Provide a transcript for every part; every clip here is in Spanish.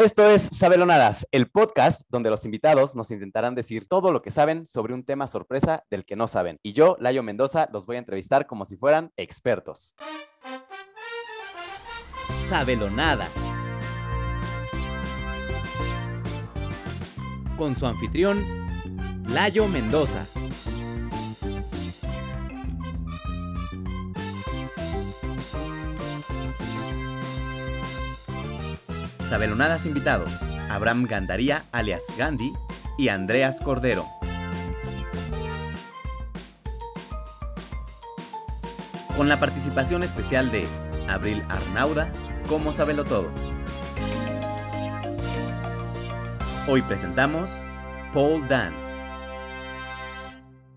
Esto es Sabelonadas, el podcast donde los invitados nos intentarán decir todo lo que saben sobre un tema sorpresa del que no saben. Y yo, Layo Mendoza, los voy a entrevistar como si fueran expertos. Sabelonadas. Con su anfitrión, Layo Mendoza. Sabelonadas invitados, Abraham Gandaría alias Gandhi y Andreas Cordero. Con la participación especial de Abril Arnauda, como Sabelo Todo. Hoy presentamos Pole Dance.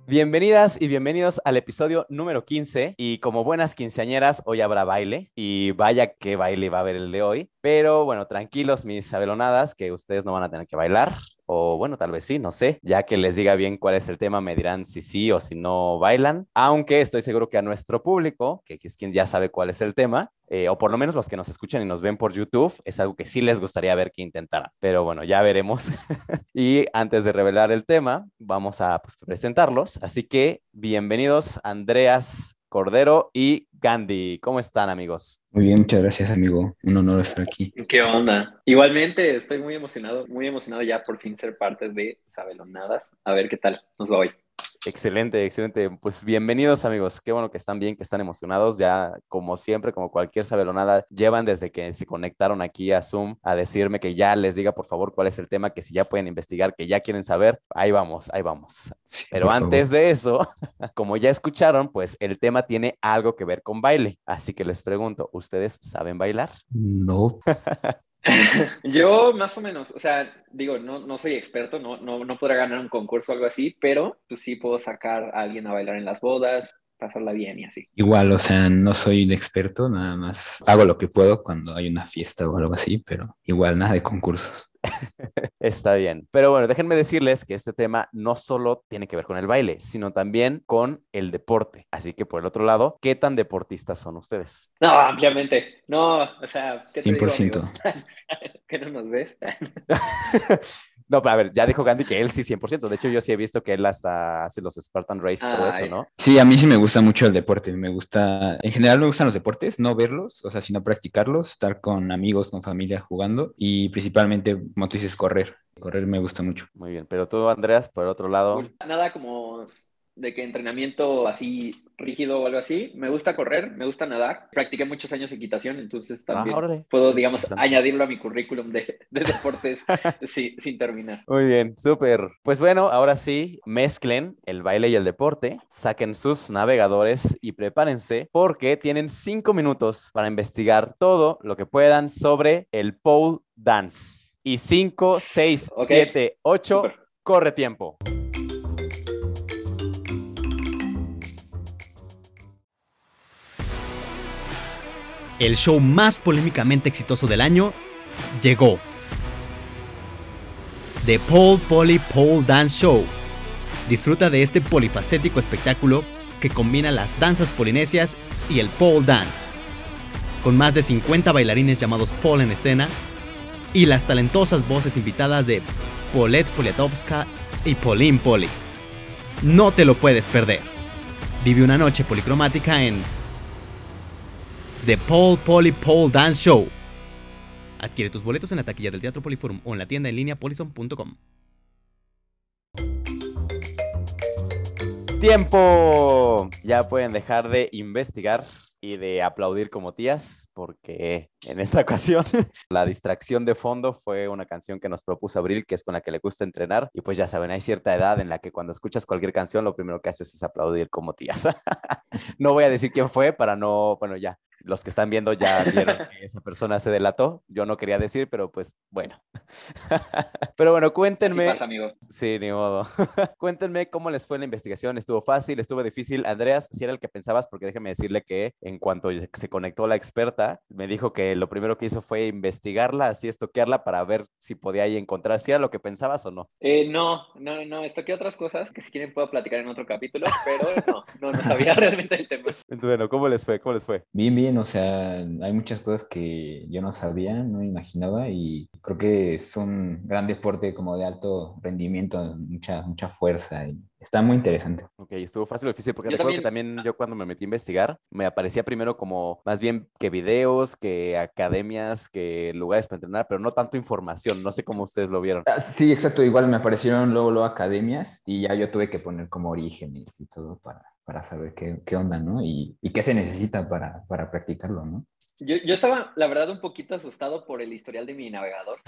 Bienvenidas y bienvenidos al episodio número 15 y como buenas quinceañeras hoy habrá baile y vaya que baile va a haber el de hoy, pero bueno, tranquilos mis sabelonadas que ustedes no van a tener que bailar o bueno, tal vez sí, no sé, ya que les diga bien cuál es el tema, me dirán si sí o si no bailan, aunque estoy seguro que a nuestro público, que es quien ya sabe cuál es el tema, eh, o por lo menos los que nos escuchan y nos ven por YouTube, es algo que sí les gustaría ver que intentaran, pero bueno, ya veremos. y antes de revelar el tema, vamos a pues, presentarlos, así que bienvenidos Andreas Cordero y Gandhi. ¿Cómo están, amigos? Muy bien, muchas gracias, amigo. Un honor estar aquí. ¿Qué onda? Igualmente, estoy muy emocionado, muy emocionado ya por fin ser parte de Sabelonadas. A ver qué tal nos va hoy. Excelente, excelente. Pues bienvenidos amigos. Qué bueno que están bien, que están emocionados. Ya como siempre, como cualquier sabelonada, llevan desde que se conectaron aquí a Zoom a decirme que ya les diga por favor cuál es el tema, que si ya pueden investigar, que ya quieren saber. Ahí vamos, ahí vamos. Pero antes de eso, como ya escucharon, pues el tema tiene algo que ver con baile. Así que les pregunto, ¿ustedes saben bailar? No. Yo más o menos, o sea, digo, no, no soy experto, no, no, no podrá ganar un concurso o algo así, pero pues sí puedo sacar a alguien a bailar en las bodas, pasarla bien y así. Igual, o sea, no soy un experto, nada más hago lo que puedo cuando hay una fiesta o algo así, pero igual nada de concursos. Está bien. Pero bueno, déjenme decirles que este tema no solo tiene que ver con el baile, sino también con el deporte. Así que por el otro lado, ¿qué tan deportistas son ustedes? No, ampliamente. No, o sea, ¿qué te 100%. Digo, ¿Que no nos ves? No, pero a ver, ya dijo Gandhi que él sí 100%. De hecho, yo sí he visto que él hasta hace los Spartan Race todo eso, ¿no? Sí, a mí sí me gusta mucho el deporte. Me gusta, en general me gustan los deportes, no verlos, o sea, sino practicarlos, estar con amigos, con familia jugando y principalmente, como tú dices, correr. Correr me gusta mucho. Muy bien, pero tú, Andreas, por otro lado. Nada como de que entrenamiento así rígido o algo así. Me gusta correr, me gusta nadar. Practiqué muchos años equitación, entonces también Ah, puedo, digamos, añadirlo a mi currículum de, de deportes sí, sin terminar. Muy bien, súper. Pues bueno, ahora sí, mezclen el baile y el deporte, saquen sus navegadores y prepárense porque tienen cinco minutos para investigar todo lo que puedan sobre el pole dance. Y cinco, seis, Ok. siete, ocho, Súper. corre tiempo. el show más polémicamente exitoso del año llegó. The Pole Poly Pole Dance Show. Disfruta de este polifacético espectáculo que combina las danzas polinesias y el pole dance. Con más de 50 bailarines llamados pole en escena y las talentosas voces invitadas de Paulette Poliatowska y Pauline Poli. No te lo puedes perder. Vive una noche policromática en The Paul Poly Pole Dance Show. Adquiere tus boletos en la taquilla del Teatro Poliforum o en la tienda en línea polison.com. ¡Tiempo! Ya pueden dejar de investigar y de aplaudir como tías, porque en esta ocasión la distracción de fondo fue una canción que nos propuso Abril, que es con la que le gusta entrenar. Y pues ya saben, hay cierta edad en la que cuando escuchas cualquier canción, lo primero que haces es aplaudir como tías. no voy a decir quién fue para no, bueno, ya. Los que están viendo ya vieron que esa persona se delató. Yo no quería decir, pero pues bueno. pero bueno, cuéntenme. pasa, amigo. Sí, ni modo. Cuéntenme cómo les fue la investigación. ¿Estuvo fácil? ¿Estuvo difícil? Andreas, si era el que pensabas, porque déjeme decirle que en cuanto se conectó la experta, me dijo que lo primero que hizo fue investigarla, así estoquearla para ver si podía ahí encontrar si era lo que pensabas o no. Eh, no, no, no, estoqué otras cosas que si quieren puedo platicar en otro capítulo, pero no, no, no sabía realmente el tema. Bueno, ¿cómo les fue? ¿Cómo les fue? Bien, bien. Bien, o sea, hay muchas cosas que yo no sabía, no imaginaba y creo que es un gran deporte como de alto rendimiento, mucha, mucha fuerza y está muy interesante. Ok, estuvo fácil o difícil porque recuerdo que también yo cuando me metí a investigar me aparecía primero como más bien que videos, que academias, que lugares para entrenar, pero no tanto información, no sé cómo ustedes lo vieron. Ah, sí, exacto, igual me aparecieron luego, luego academias y ya yo tuve que poner como orígenes y todo para para saber qué, qué onda, ¿no? Y, y, qué se necesita para, para practicarlo, ¿no? Yo, yo, estaba, la verdad, un poquito asustado por el historial de mi navegador.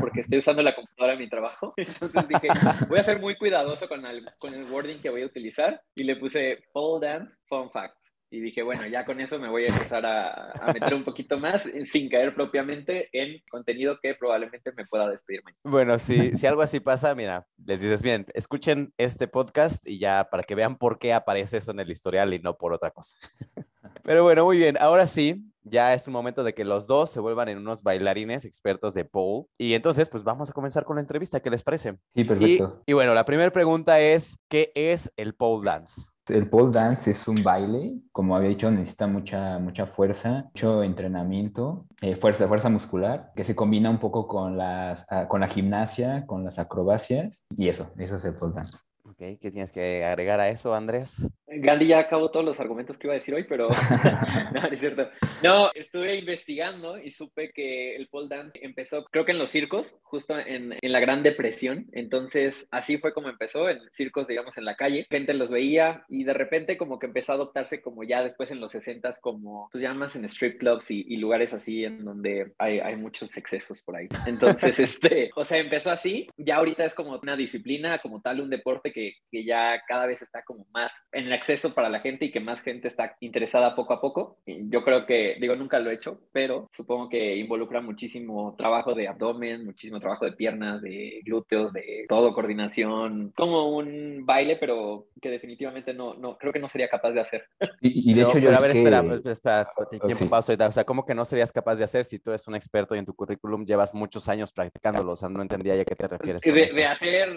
Porque estoy usando la computadora en mi trabajo. Entonces dije, voy a ser muy cuidadoso con el, con el wording que voy a utilizar. Y le puse pole dance fun facts. Y dije, bueno, ya con eso me voy a empezar a, a, meter un poquito más, sin caer propiamente en contenido que probablemente me pueda despedirme. Bueno, si, si algo así pasa, mira, les dices, miren, escuchen este podcast y ya para que vean por qué aparece eso en el historial y no por otra cosa. Pero bueno, muy bien, ahora sí, ya es un momento de que los dos se vuelvan en unos bailarines expertos de pole. Y entonces, pues vamos a comenzar con la entrevista, ¿qué les parece? Sí, perfecto. Y, y bueno, la primera pregunta es, ¿qué es el pole dance? El pole dance es un baile, como había dicho, necesita mucha, mucha fuerza, mucho entrenamiento, eh, fuerza, fuerza muscular, que se combina un poco con, las, uh, con la gimnasia, con las acrobacias, y eso, eso es el pole dance. Ok, ¿qué tienes que agregar a eso, Andrés? Gandhi ya acabó todos los argumentos que iba a decir hoy, pero no, es cierto. No, estuve investigando y supe que el pole dance empezó, creo que en los circos, justo en, en, la Gran Depresión. Entonces, así fue como empezó, en circos, digamos, en la calle. Gente los veía y de repente como que empezó a adoptarse como ya después en los 60 como, pues llamas en strip clubs y, y lugares así en donde hay, hay, muchos excesos por ahí. Entonces, este, o sea, empezó así. Ya ahorita es como una disciplina, como tal, un deporte que, que ya cada vez está como más en el acceso para la gente y que más gente está interesada poco a poco. Yo creo que, digo, nunca lo he hecho, pero supongo que involucra muchísimo trabajo de abdomen, muchísimo trabajo de piernas, de glúteos, de todo, coordinación, como un baile, pero que definitivamente no, no creo que no sería capaz de hacer. Y, y de no, hecho, yo. a ver, que... espera, espera, espera, tiempo, sí. pausa. O sea, ¿cómo que no serías capaz de hacer si tú eres un experto y en tu currículum llevas muchos años practicándolo? O sea, no entendía ya a qué te refieres. De, de hacer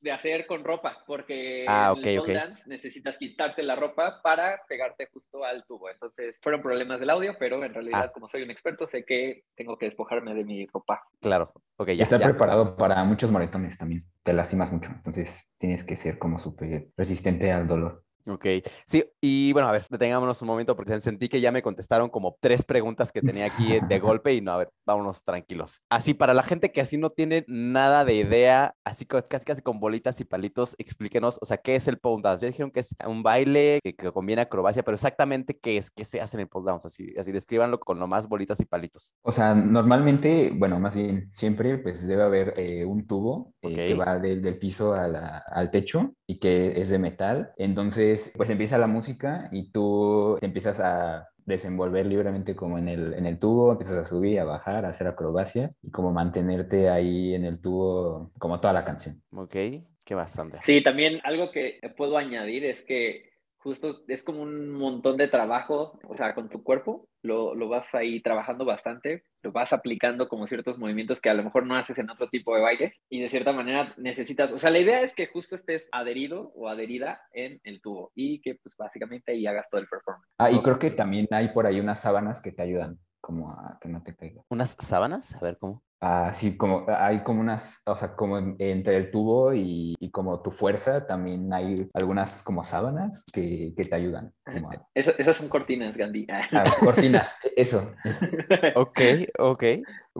de hacer con ropa, porque ah, en el okay. dance necesitas quitarte la ropa para pegarte justo al tubo. Entonces, fueron problemas del audio, pero en realidad, Ah. como soy un experto, sé que tengo que despojarme de mi ropa. Claro, ok, Y ya. estar ya. preparado para muchos maratones también. Te lastimas mucho, entonces tienes que ser como súper resistente al dolor. Ok, sí, y bueno, a ver, detengámonos un momento porque sentí que ya me contestaron como tres preguntas que tenía aquí de golpe y no, a ver, vámonos tranquilos. Así, para la gente que así no tiene nada de idea, así casi casi con bolitas y palitos, explíquenos, o sea, ¿qué es el pole dance? Ya dijeron que es un baile que, que combina acrobacia, pero exactamente qué es, qué se hace en el pole dance, así, así descríbanlo con nomás bolitas y palitos. O sea, normalmente, bueno, más bien siempre, pues debe haber eh, un tubo eh, Ok. que va del, del piso a la- al techo y que es de metal. Entonces, pues empieza la música y tú te empiezas a desenvolver libremente como en el, en el tubo, empiezas a subir, a bajar, a hacer acrobacia y como mantenerte ahí en el tubo como toda la canción. Ok, qué bastante. Sí, también algo que puedo añadir es que justo es como un montón de trabajo, o sea, con tu cuerpo, lo, lo vas ahí trabajando bastante, lo vas aplicando como ciertos movimientos que a lo mejor no haces en otro tipo de bailes y de cierta manera necesitas, o sea, la idea es que justo estés adherido o adherida en el tubo y que pues básicamente ahí hagas todo el performance. Ah, y creo que también hay por ahí unas sábanas que te ayudan como a que no te caiga. ¿Unas sábanas? A ver, ¿cómo? Así como hay como unas, o sea, como en- entre el tubo y, y como tu fuerza, también hay algunas como sábanas que, que te ayudan. Como a- Eso- esas son cortinas, Gandhi. a cortinas, eso. eso. Ok, ok.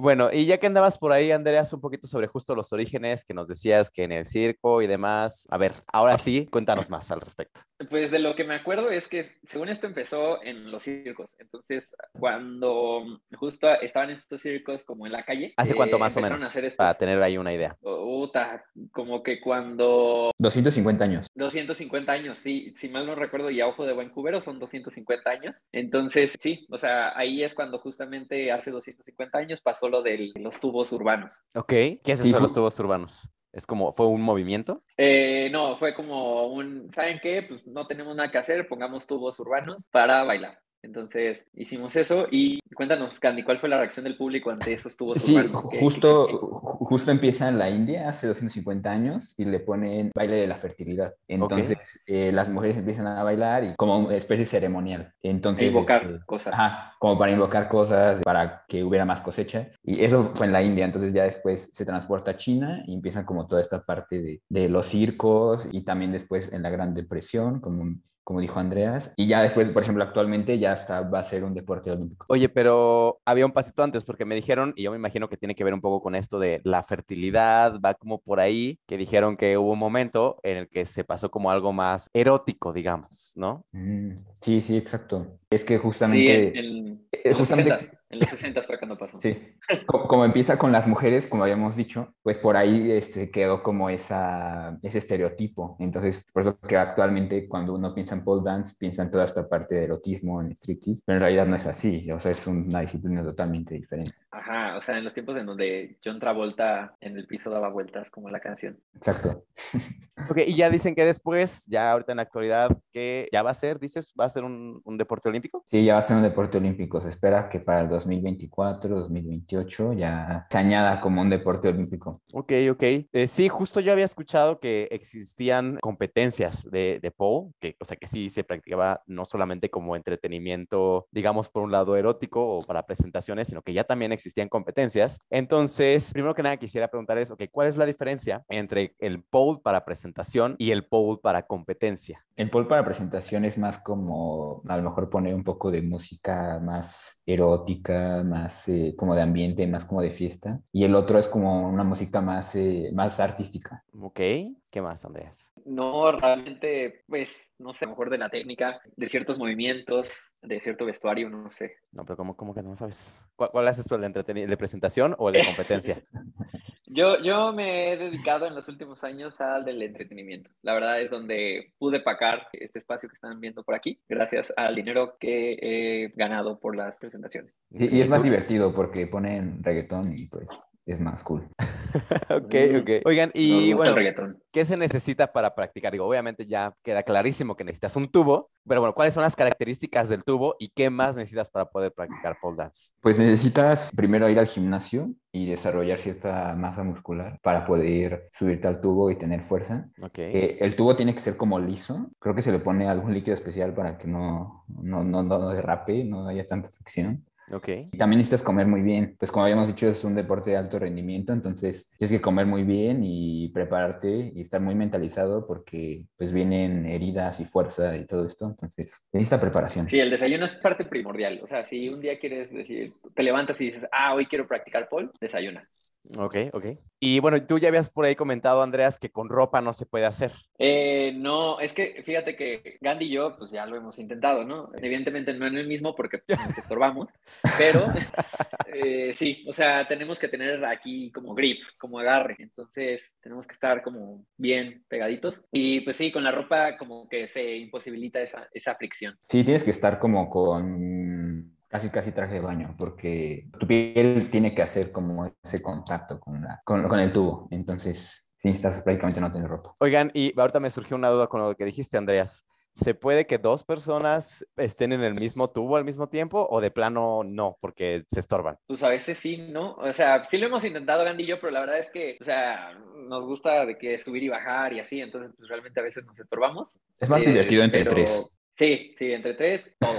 Bueno, y ya que andabas por ahí, Andreas, un poquito sobre justo los orígenes que nos decías que en el circo y demás. A ver, ahora sí, cuéntanos más al respecto. Pues de lo que me acuerdo es que según esto empezó en los circos. Entonces, cuando justo estaban estos circos como en la calle. ¿Hace cuánto eh, más o menos? a hacer estos- Para tener ahí una idea. Uta, como que cuando 250 años. 250 años, sí, si mal no recuerdo, y a ojo de buen cubero son 250 años. Entonces, sí, o sea, ahí es cuando justamente hace 250 años pasó lo de los tubos urbanos. Ok, ¿qué es eso de los tubos urbanos? ¿Es como, fue un movimiento? Eh, no, fue como un, ¿saben qué? Pues no tenemos nada que hacer, pongamos tubos urbanos para bailar. Entonces hicimos eso y cuéntanos, Candy, ¿cuál fue la reacción del público ante esos tubos Sí, urbanos? ¿Qué- justo, qué- qué- justo empieza en la India hace 250 años y le ponen baile de la fertilidad. Entonces eh, las mujeres empiezan a bailar y como una especie ceremonial. Entonces, invocar este, cosas. Ajá, como para invocar cosas, para que hubiera más cosecha. Y eso fue en la India, entonces ya después se transporta a China y empiezan como toda esta parte de, de los circos y también después en la Gran Depresión, como, como dijo Andreas. Y ya después, por ejemplo, actualmente ya está, va a ser un deporte olímpico. Oye, pero había un pasito antes porque me dijeron, y yo me imagino que tiene que ver un poco con esto de la fertilidad, va como por ahí, que dijeron que hubo un momento en el que se pasó como algo más erótico, digamos, ¿no? Mm, sí, sí, exacto. Es que sí, justamente... en, en- eh, justamente- 60, en los 60 fue cuando pasó. Sí, Co- como empieza con las mujeres, como habíamos dicho, pues por ahí este, quedó como esa, ese estereotipo. Entonces, por eso que actualmente cuando uno piensa en pole dance, piensa en toda esta parte de erotismo, en striptease, pero en realidad no es así, o sea, es una disciplina totalmente diferente. Ajá, o sea, en los tiempos en donde John Travolta en el piso daba vueltas como la canción. Exacto. Ok, y ya dicen que después, ya ahorita en la actualidad, que ya va a ser, dices, va a ser un, un deporte olímpico. Sí, ya va a ser un deporte olímpico. Se espera que para el 2024, 2028 ya se añada como un deporte olímpico. Ok, ok. Eh, sí, justo yo había escuchado que existían competencias de, de pole, que, o sea, que sí se practicaba no solamente como entretenimiento, digamos, por un lado erótico o para presentaciones, sino que ya también existían competencias. Entonces, primero que nada quisiera preguntar es, ok, ¿cuál es la diferencia entre el pole para presentación y el pole para competencia? El pole para presentación es más como, a lo mejor poner un poco de música más erótica, más eh, como de ambiente, más como de fiesta. Y el otro es como una música más, eh, más artística. Ok, ¿qué más, Andreas? No, realmente, pues, no sé, a lo mejor de la técnica, de ciertos movimientos, de cierto vestuario, no sé. No, pero ¿cómo, cómo que no sabes? ¿Cuál, cuál haces tú, el de, de presentación o el de competencia? Yo, yo me he dedicado en los últimos años al del entretenimiento. La verdad es donde pude pagar este espacio que están viendo por aquí, gracias al dinero que he ganado por las presentaciones. Y, y es más divertido porque ponen reggaetón y pues es más cool. Ok, Mm. ok. Oigan, y bueno. ¿qué se necesita para practicar? Digo, obviamente ya queda clarísimo que necesitas un tubo, pero bueno, ¿cuáles son las características del tubo y qué más necesitas para poder practicar pole dance? Pues necesitas primero ir al gimnasio y desarrollar cierta masa muscular para poder subirte al tubo y tener fuerza. Ok. Eh, el tubo tiene que ser como liso. Creo que se le pone algún líquido especial para que no, no, no, no derrape, no haya tanta fricción. Ok. Y también necesitas comer muy bien. Pues como habíamos dicho, es un deporte de alto rendimiento, entonces tienes que comer muy bien y prepararte y estar muy mentalizado porque pues vienen heridas y fuerza y todo esto. Entonces necesita preparación. Sí, el desayuno es parte primordial. O sea, si un día quieres decir, te levantas y dices, ah, hoy quiero practicar pole, desayuna. Ok, ok. Y bueno, tú ya habías por ahí comentado, Andreas, que con ropa no se puede hacer. Eh, no, es que fíjate que Gandhi y yo, pues ya lo hemos intentado, ¿no? Evidentemente no en el mismo porque pues, nos estorbamos, pero eh, sí, o sea, tenemos que tener aquí como grip, como agarre, entonces tenemos que estar como bien pegaditos y pues sí, con la ropa como que se imposibilita esa, esa fricción. Sí, tienes que estar como con casi casi traje de baño porque tu piel tiene que hacer como ese contacto con, la, con, con el tubo. Entonces, sí, necesitas prácticamente no tener ropa. Oigan, y ahorita me surgió una duda con lo que dijiste, Andreas. ¿Se puede que dos personas estén en el mismo tubo al mismo tiempo o de plano no, porque se estorban? Pues a veces sí, ¿no? O sea, sí lo hemos intentado Gandhi y yo, pero la verdad es que, o sea, nos gusta de que subir y bajar y así, entonces pues realmente a veces nos estorbamos. Es más Eh, divertido entre pero- tres. Sí, sí, entre tres, todo.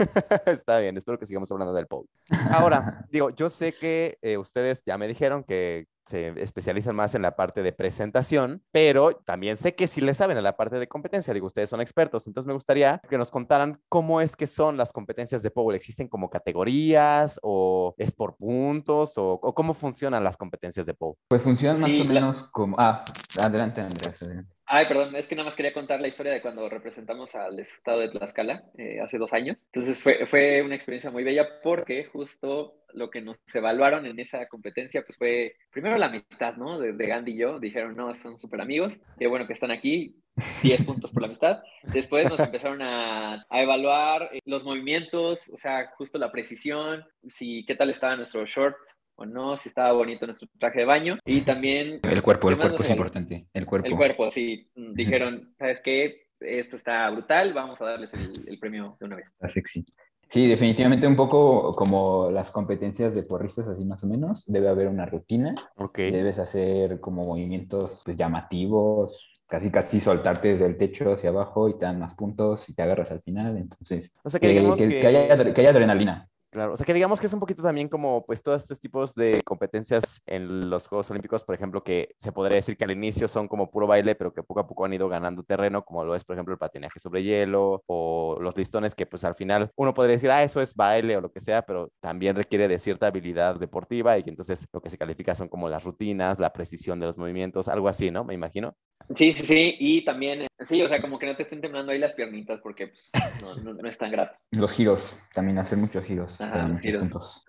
Está bien, espero que sigamos hablando del pole. Ahora, digo, yo sé que eh, ustedes ya me dijeron que se especializan más en la parte de presentación, pero también sé que sí le saben en la parte de competencia. Digo, ustedes son expertos, entonces me gustaría que nos contaran cómo es que son las competencias de pole. ¿Existen como categorías o es por puntos o, o cómo funcionan las competencias de pole? Pues funcionan más Sí, o la- menos como... Ah, adelante, Andrés. adelante. Ay, perdón, es que nada más quería contar la historia de cuando representamos al estado de Tlaxcala eh, hace dos años. Entonces fue, fue una experiencia muy bella porque justo lo que nos evaluaron en esa competencia pues fue primero la amistad, ¿no? De, de Gandhi y yo. Dijeron, no, son súper amigos. Qué bueno que están aquí. 10 puntos por la amistad. Después nos empezaron a, a evaluar eh, los movimientos, o sea, justo la precisión, si qué tal estaba nuestro short o no, si estaba bonito nuestro traje de baño. Y también El cuerpo, ¿Qué el cuerpo es importante. El cuerpo. el cuerpo, sí. Mm, Dijeron, ¿sabes qué? Esto está brutal, vamos a darles el, el premio de una vez. Está sexy. Sí, definitivamente un poco como las competencias de porristas, así más o menos. Debe haber una rutina. Ok. Debes hacer como movimientos pues, llamativos, casi casi soltarte desde el techo hacia abajo y te dan más puntos y te agarras al final. Entonces, O sea que que, digamos que- que... que haya, que haya adrenalina. Claro, o sea que digamos que es un poquito también como pues todos estos tipos de competencias en los Juegos Olímpicos, por ejemplo, que se podría decir que al inicio son como puro baile, pero que poco a poco han ido ganando terreno, como lo es, por ejemplo, el patinaje sobre hielo o los listones, que pues al final uno podría decir, ah, eso es baile o lo que sea, pero también requiere de cierta habilidad deportiva y que entonces lo que se califica son como las rutinas, la precisión de los movimientos, algo así, ¿no? Me imagino. Sí, sí, sí. Y también, sí, o sea, como que no te estén temblando ahí las piernitas porque pues, no, no, no es tan grato. Los giros, también hacer muchos giros. Ajá, para los muchos giros. puntos.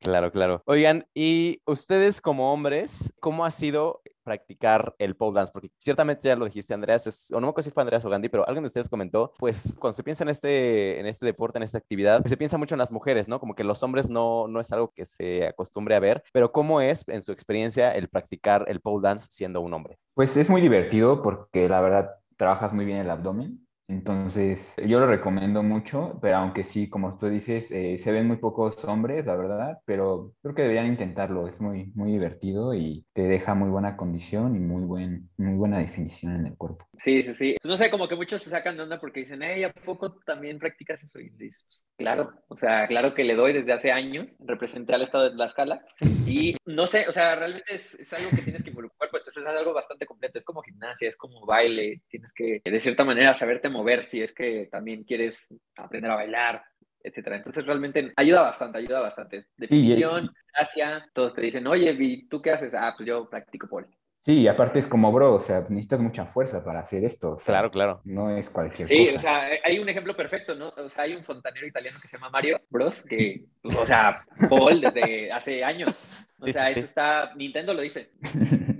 Claro, claro. Oigan, y ustedes como hombres, ¿cómo ha sido practicar el pole dance? Porque ciertamente ya lo dijiste, Andreas, es, o no me acuerdo si fue Andreas o Gandhi, pero alguien de ustedes comentó, pues cuando se piensa en este, en este deporte, en esta actividad, pues, se piensa mucho en las mujeres, ¿no? Como que los hombres no, no es algo que se acostumbre a ver, pero ¿cómo es, en su experiencia, el practicar el pole dance siendo un hombre? Pues es muy divertido porque la verdad trabajas muy bien el abdomen. Entonces, yo lo recomiendo mucho, pero aunque sí, como tú dices, eh, se ven muy pocos hombres, la verdad, pero creo que deberían intentarlo. Es muy, muy divertido y te deja muy buena condición y muy, buen, muy buena definición en el cuerpo. Sí, sí, sí. No sé, como que muchos se sacan de onda porque dicen, hey, ¿a poco también practicas eso? Y dices, pues, claro, o sea, claro que le doy desde hace años. Representé al estado de Tlaxcala y no sé, o sea, realmente es, es algo que tienes que involucrar, pues entonces es algo bastante completo. Es como gimnasia, es como baile. Tienes que, de cierta manera, saberte mover si es que también quieres aprender a bailar, etcétera. Entonces realmente ayuda bastante, ayuda bastante. Definición, gracia, todos te dicen, oye, ¿y tú qué haces? Ah, pues yo practico pole. Sí, y aparte es como, bro, o sea, necesitas mucha fuerza para hacer esto. o sea, Claro, claro. No es cualquier Sí, cosa. o sea, hay un ejemplo perfecto, ¿no? O sea, hay un fontanero italiano que se llama Mario Bros, que, o sea, Paul desde hace años. O Sí, sea, sí, eso sí. está, Nintendo lo dice.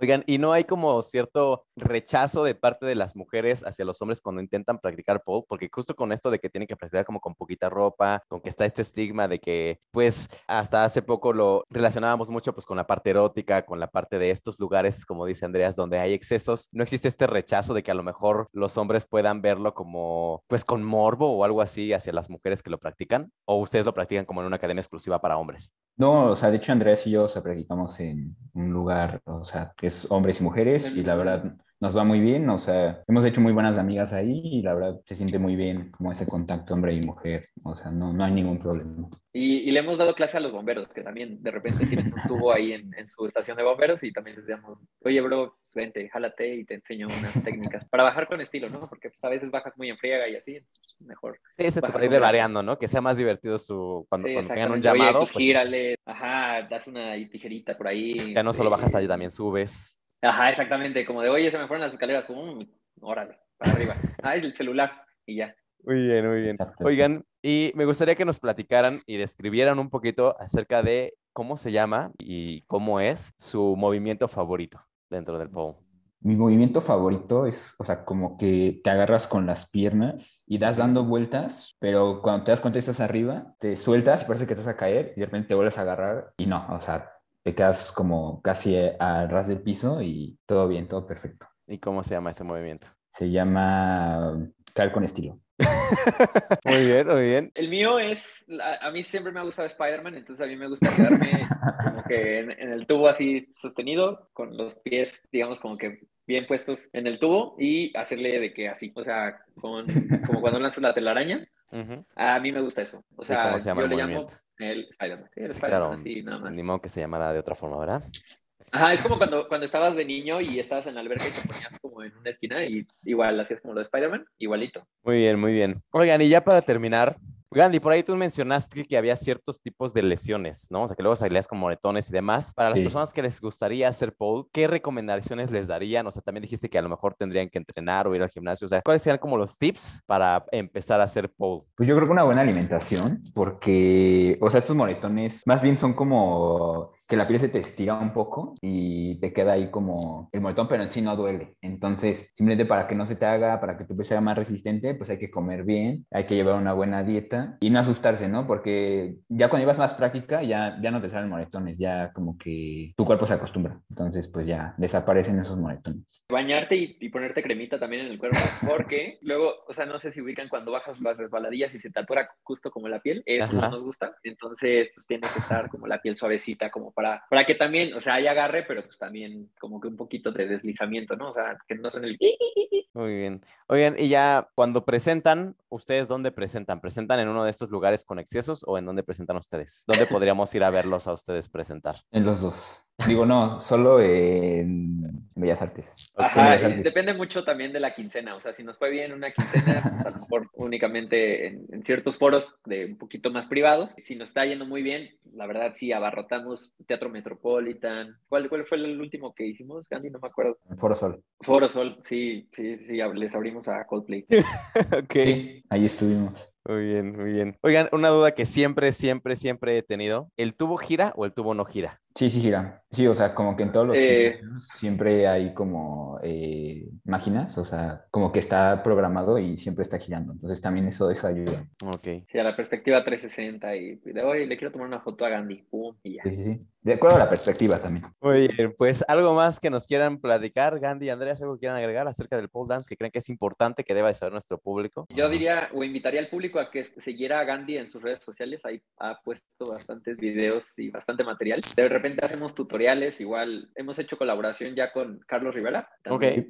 Oigan, ¿y no hay como cierto rechazo de parte de las mujeres hacia los hombres cuando intentan practicar pole? Porque justo con esto de que tienen que practicar como con poquita ropa, con que está este estigma de que, pues, hasta hace poco lo relacionábamos mucho pues con la parte erótica, con la parte de estos lugares, como dice Andreas, donde hay excesos. ¿No existe este rechazo de que a lo mejor los hombres puedan verlo como, pues, con morbo o algo así hacia las mujeres que lo practican? ¿O ustedes lo practican como en una academia exclusiva para hombres? No, o sea, de hecho Andrés y yo, o sea, practicamos en un lugar, o sea, que es hombres y mujeres y la verdad nos va muy bien, o sea, hemos hecho muy buenas amigas ahí y la verdad se siente muy bien como ese contacto hombre y mujer, o sea, no, no hay ningún problema. Y, y le hemos dado clase a los bomberos, que también de repente tienen un tubo ahí en, en su estación de bomberos y también les decíamos, oye, bro, vente, jálate y te enseño unas técnicas para bajar con estilo, ¿no? Porque pues, a veces bajas muy en friega y así, mejor. Sí, ese Bajar para variando, ¿no? Que sea más divertido su, cuando, Sí, cuando tengan un exactamente. Oye, llamado. pues, pues, gírale, ajá, das una tijerita por ahí. Ya no solo bajas este, allí, también subes. Ajá, exactamente, como de, oye, se me fueron las escaleras, como, "Mm, órale, para arriba. Ah, es el celular y ya. Muy bien, muy bien. Exacto, Oigan, y me gustaría que nos platicaran y describieran un poquito acerca de cómo se llama y cómo es su movimiento favorito dentro del pole. Mi movimiento favorito es, o sea, como que te agarras con las piernas y das dando vueltas, pero cuando te das cuenta que estás arriba, te sueltas y parece que te vas a caer y de repente te vuelves a agarrar y no, o sea, te quedas como casi al ras del piso y todo bien, todo perfecto. ¿Y cómo se llama ese movimiento? Se llama caer con estilo. Muy bien, muy bien. El mío es, a, a mí siempre me ha gustado Spider-Man, entonces a mí me gusta quedarme como que en, en el tubo así sostenido, con los pies, digamos, como que bien puestos en el tubo y hacerle de que así, o sea, con, como cuando lanzas la telaraña. Ujú. A mí me gusta eso. O sea, cómo se llama yo el le llamo movimiento? El Spider-Man. Sí, el Sí, Spider-Man, claro, así, nada más. Ni modo que se llamara de otra forma, ¿verdad? Ajá, es como cuando, cuando estabas de niño y estabas en la alberca y te ponías como en una esquina y igual hacías como lo de Spider-Man, igualito. Muy bien, muy bien. Oigan, y ya para terminar, Gandhi, por ahí tú mencionaste que había ciertos tipos de lesiones, ¿no? O sea, que luego salías con moretones y demás. Para las Sí. personas que les gustaría hacer pole, ¿qué recomendaciones les darían? O sea, también dijiste que a lo mejor tendrían que entrenar o ir al gimnasio. O sea, ¿cuáles serían como los tips para empezar a hacer pole? Pues yo creo que una buena alimentación, porque, o sea, estos moretones más bien son como que la piel se te estira un poco y te queda ahí como el moretón, pero en sí no duele. Entonces, simplemente para que no se te haga, para que tu piel sea más resistente, pues hay que comer bien, hay que llevar una buena dieta y no asustarse, ¿no? Porque ya cuando llevas más práctica ya, ya no te salen moretones, ya como que tu cuerpo se acostumbra. Entonces, pues ya desaparecen esos moretones. Bañarte y, ponerte cremita también en el cuerpo, porque luego, o sea, no sé si ubican cuando bajas las resbaladillas y se te atora justo como la piel, eso no nos gusta. Entonces, pues tiene que estar como la piel suavecita, como para, para que también, o sea, haya agarre, pero pues también como que un poquito de deslizamiento, ¿no? O sea, que no son el... Muy bien. Oigan, y ya cuando presentan, ¿ustedes dónde presentan? ¿Presentan en uno de estos lugares con excesos o en dónde presentan ustedes? ¿Dónde podríamos ir a verlos a ustedes presentar? En los dos. Digo, no, solo en Bellas Artes. Ajá, depende mucho también de la quincena. O sea, si nos fue bien una quincena, pues a lo mejor únicamente en, ciertos foros de un poquito más privados. Si nos está yendo muy bien, la verdad sí, abarrotamos Teatro Metropolitan. ¿Cuál, cuál fue el último que hicimos, Gandhi? No me acuerdo. Foro Sol. Foro Sol, sí, sí, sí, les abrimos a Coldplay. ok. ahí estuvimos. Muy bien, muy bien. Oigan, una duda que siempre, siempre, siempre he tenido. ¿El tubo gira o el tubo no gira? Sí, sí gira. Sí, o sea, como que en todos los eh, siempre hay como eh, máquinas, o sea, como que está programado y siempre está girando. Entonces también eso, eso ayuda. Ok. Sí, a la perspectiva 360 y de hoy le quiero tomar una foto a Gandhi. Pum, y ya. Sí, sí, sí. De acuerdo a la perspectiva también. Muy bien, pues algo más que nos quieran platicar, Gandhi y Andreas, algo que quieran agregar acerca del pole dance que creen que es importante que deba de saber nuestro público. Yo diría o invitaría al público a que siguiera a Gandhi en sus redes sociales. Ahí ha puesto bastantes videos y bastante material. De repente hacemos tutoriales, igual hemos hecho colaboración ya con Carlos Rivera.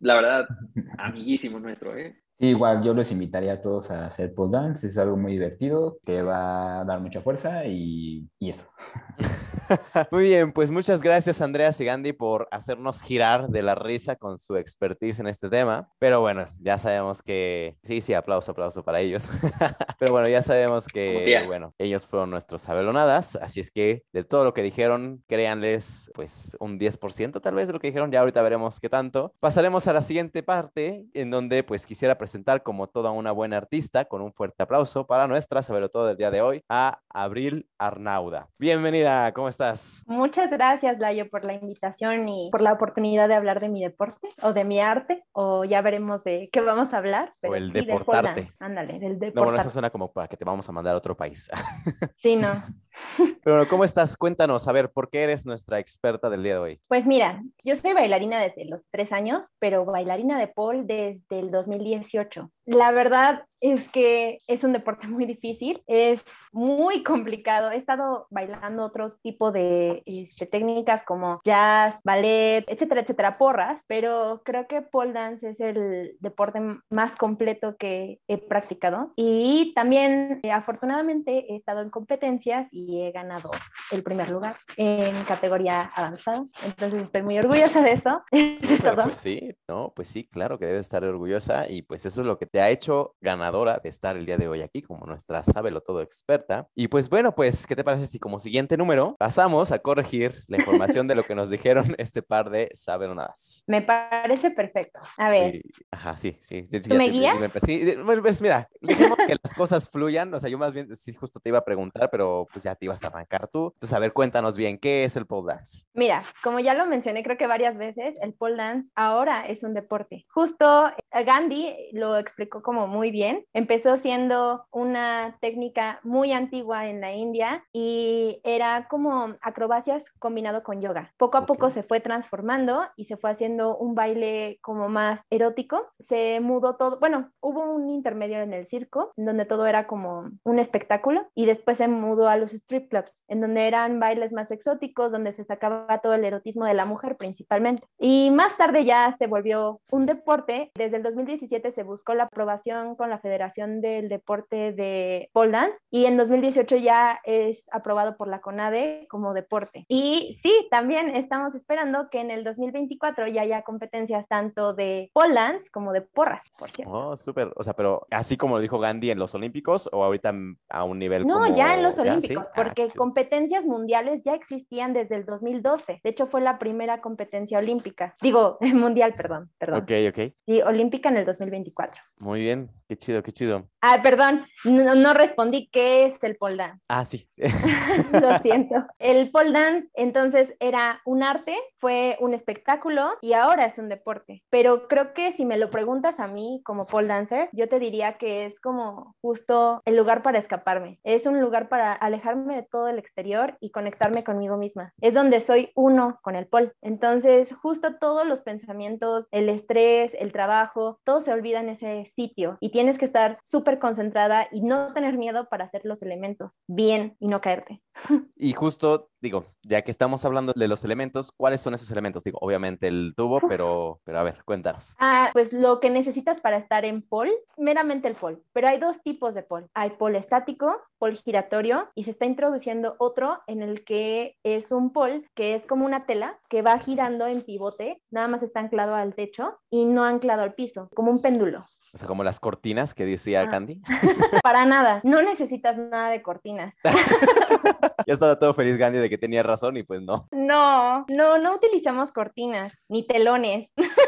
La verdad, amiguísimo nuestro, ¿eh? Sí, igual yo los invitaría a todos a hacer pole dance, es algo muy divertido, que va a dar mucha fuerza y, y eso. Muy bien, pues muchas gracias Andreas y Gandhi por hacernos girar de la risa con su expertise en este tema. Pero bueno, ya sabemos que sí, sí, aplauso, aplauso para ellos. Pero bueno, ya sabemos que bueno, ellos fueron nuestros abelonadas, así es que de todo lo que dijeron, créanles pues un 10% tal vez de lo que dijeron, ya ahorita veremos qué tanto. Pasaremos a la siguiente parte en donde pues quisiera presentar como toda una buena artista con un fuerte aplauso para nuestra todo del día de hoy a Abril Arnauda. Bienvenida, ¿cómo estás? Muchas gracias, Layo, por la invitación y por la oportunidad de hablar de mi deporte o de mi arte, o ya veremos de qué vamos a hablar. o el deportarte. Ándale, del deporte. No, bueno, eso suena como para que te vamos a mandar a otro país. sí, no. Pero ¿cómo estás? Cuéntanos, a ver, ¿por qué eres nuestra experta del día de hoy? Pues mira, yo soy bailarina desde los tres años, pero bailarina de pole desde el 2018. La verdad es que es un deporte muy difícil, es muy complicado. He estado bailando otro tipo de este, técnicas como jazz, ballet, etcétera, etcétera, porras, pero creo que pole dance es el deporte más completo que he practicado. Y también, eh, afortunadamente, he estado en competencias y he ganado el primer lugar en categoría avanzada. Entonces estoy muy orgullosa de eso. Pues sí, no, pues sí, claro que debes estar orgullosa y pues eso es lo que te ha hecho ganadora de estar el día de hoy aquí como nuestra sábelo todo experta. Y pues bueno, pues, ¿qué te parece si como siguiente número pasamos a corregir la información de lo que nos dijeron este par de sabelonadas? Me parece perfecto. A ver. ajá, sí, sí. ¿Tú me guías? Sí, pues mira, dejemos que las cosas fluyan. O sea, yo más bien, sí, justo te iba a preguntar, pero pues ya te ibas a arrancar tú. Entonces, a ver, cuéntanos bien, ¿qué es el pole dance? Mira, como ya lo mencioné creo que varias veces, el pole dance ahora es un deporte. Justo eh, Gandhi lo explicó como muy bien. Empezó siendo una técnica muy antigua en la India y era como acrobacias combinado con yoga. Poco a poco se fue transformando y se fue haciendo un baile como más erótico. Se mudó todo, bueno, hubo un intermedio en el circo donde todo era como un espectáculo y después se mudó a los strip clubs en donde eran bailes más exóticos, donde se sacaba todo el erotismo de la mujer principalmente. Y más tarde ya se volvió un deporte. Desde el 2017 se buscó la aprobación con la Federación del Deporte de Pole Dance y en 2018 ya es aprobado por la CONADE como deporte. Y sí, también estamos esperando que en el 2024 ya haya competencias tanto de pole dance como de porras, por cierto. Oh, súper. O sea, pero así como lo dijo Gandhi en los Olímpicos o ahorita a un nivel No, ya en los Olímpicos, ah, porque competencias mundiales ya existían desde el 2012. De hecho, fue la primera competencia olímpica. Digo, mundial, perdón, perdón. Ok, ok. Sí, olímpica en el 2024. Muy bien, qué chido, qué chido. Ah, perdón, no, no respondí qué es el pole dance. Ah, sí. sí. Lo siento. El pole dance entonces era un arte, fue un espectáculo y ahora es un deporte. Pero creo que si me lo preguntas a mí como pole dancer, yo te diría que es como justo el lugar para escaparme. Es un lugar para alejarme de todo el exterior y conectarme conmigo misma. Es donde soy uno con el pole. Entonces, justo todos los pensamientos, el estrés, el trabajo, todo se olvida en ese sitio y tienes que estar súper concentrada y no tener miedo para hacer los elementos bien y no caerte. Y justo, digo, ya que estamos hablando de los elementos, ¿cuáles son esos elementos? Digo, obviamente el tubo, pero, pero a ver, cuéntanos. Ah, pues lo que necesitas para estar en pole, meramente el pole, pero hay dos tipos de pole. Hay pole estático, pole giratorio y se está introduciendo otro en el que es un pole que es como una tela que va girando en pivote, nada más está anclado al techo y no anclado al piso, como un péndulo. O sea, como las cortinas que decía Ah. Candy. Para nada, no necesitas nada de cortinas. ya estaba todo feliz Gandhi de que tenía razón y pues no. No, no, no utilizamos cortinas ni telones,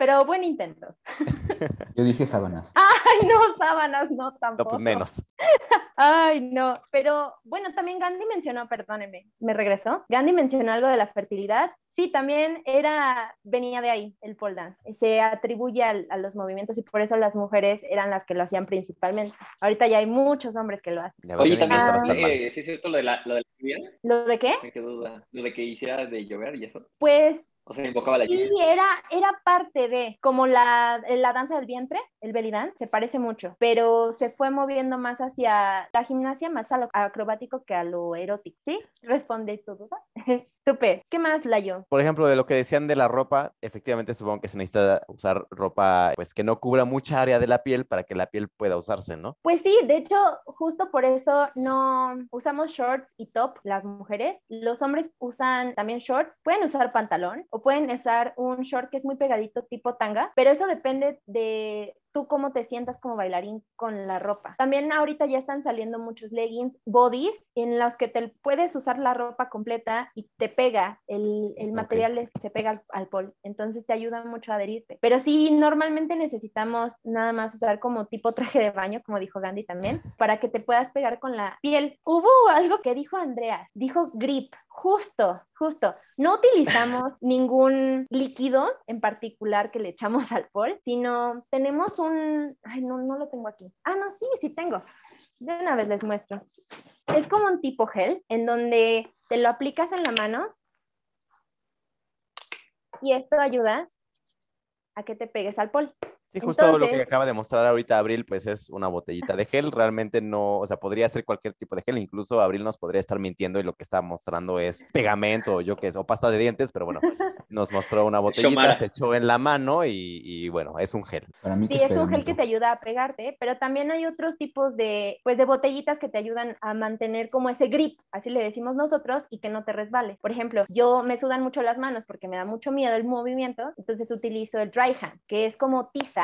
pero buen intento. Yo dije sábanas. Ay, no, sábanas, no No, tampoco. pues menos. Ay, no, pero bueno, también Gandhi mencionó, perdóneme, me regresó. Gandhi mencionó algo de la fertilidad. Sí, también era, venía de ahí el pole dance. Se atribuye al- a los movimientos y por eso las mujeres eran las que lo hacían principalmente. Ahorita ya hay muchos hombres que lo hacen. Oye, también mal. eh, sí es cierto lo de la, lo de la lluvia, ¿Lo de qué? me quedó duda, lo de que hiciera de llover y eso, Pues o sea, invocaba la lluvia. Sí, era, era parte de, como la, la danza del vientre, el belly dance, se parece mucho, pero se fue moviendo más hacia la gimnasia, más a lo acrobático que a lo erótico. ¿Sí? Responde tu duda. Súper. ¿Qué más, Layo? Por ejemplo, de lo que decían de la ropa, efectivamente supongo que se necesita usar ropa pues que no cubra mucha área de la piel para que la piel pueda usarse, ¿no? Pues sí, de hecho, justo por eso no usamos shorts y top las mujeres. Los hombres usan también shorts, pueden usar pantalón o pueden usar un short que es muy pegadito tipo tanga, pero eso depende de tú cómo te sientas como bailarín con la ropa. También ahorita ya están saliendo muchos leggings, bodies, en los que te puedes usar la ropa completa y te pega, el, el material es- se pega al, al pol, entonces te ayuda mucho a adherirte. Pero sí, normalmente necesitamos nada más usar como tipo traje de baño, como dijo Gandhi también, para que te puedas pegar con la piel. Hubo algo que dijo Andreas, dijo grip. Justo, justo. No utilizamos ningún líquido en particular que le echamos al pol, sino tenemos un... Ay, no, no lo tengo aquí. Ah, no, sí, sí tengo. De una vez les muestro. Es como un tipo gel en donde te lo aplicas en la mano y esto ayuda a que te pegues al pol. Sí, justo lo que acaba de mostrar ahorita Abril, pues es una botellita de gel. Realmente no, o sea, podría ser cualquier tipo de gel. Incluso Abril nos podría estar mintiendo y lo que está mostrando es pegamento o yo qué sé, o pasta de dientes, pero bueno, nos mostró una botellita, se echó en la mano y, y bueno, es un gel. Para mí que Sí, es un gel que te ayuda a pegarte, pero también hay otros tipos de, pues, de botellitas que te ayudan a mantener como ese grip, así le decimos nosotros, y que no te resbales. Por ejemplo, yo me sudan mucho las manos porque me da mucho miedo el movimiento, entonces utilizo el dry hand, que es como tiza,